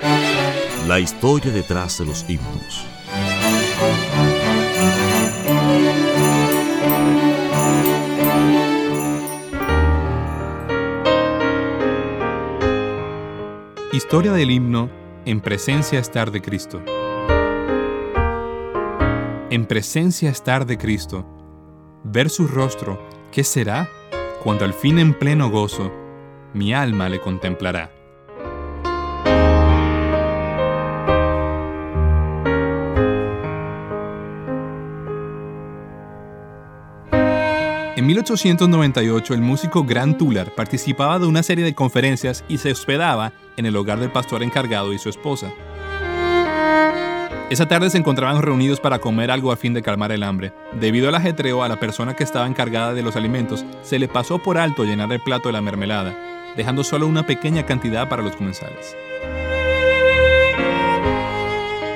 La historia detrás de los himnos. Historia del himno En presencia estar de Cristo. En presencia estar de Cristo. Ver su rostro, ¿qué será? Cuando al fin en pleno gozo mi alma le contemplará. 1898, el músico Grant Tuller participaba de una serie de conferencias y se hospedaba en el hogar del pastor encargado y su esposa. Esa tarde se encontraban reunidos para comer algo a fin de calmar el hambre. Debido al ajetreo, a la persona que estaba encargada de los alimentos se le pasó por alto llenar el plato de la mermelada, dejando solo una pequeña cantidad para los comensales.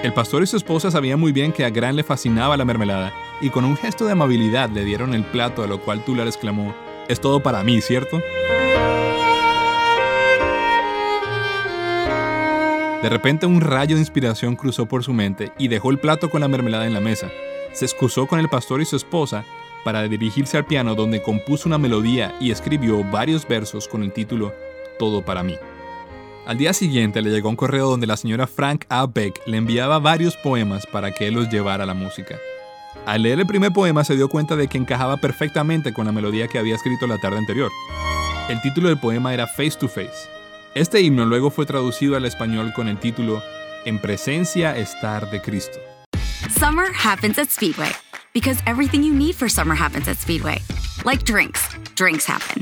El pastor y su esposa sabían muy bien que a Grant le fascinaba la mermelada, y con un gesto de amabilidad le dieron el plato, a lo cual Tuller exclamó, es todo para mí, ¿cierto? De repente un rayo de inspiración cruzó por su mente y dejó el plato con la mermelada en la mesa. Se excusó con el pastor y su esposa para dirigirse al piano donde compuso una melodía y escribió varios versos con el título Todo para mí. Al día siguiente le llegó un correo donde la señora Frank A. Beck le enviaba varios poemas para que él los llevara a la música. Al leer el primer poema se dio cuenta de que encajaba perfectamente con la melodía que había escrito la tarde anterior. El título del poema era Face to Face. Este himno luego fue traducido al español con el título En presencia estar de Cristo. Summer happens at Speedway because everything you need for summer happens at Speedway. Like drinks, drinks happen.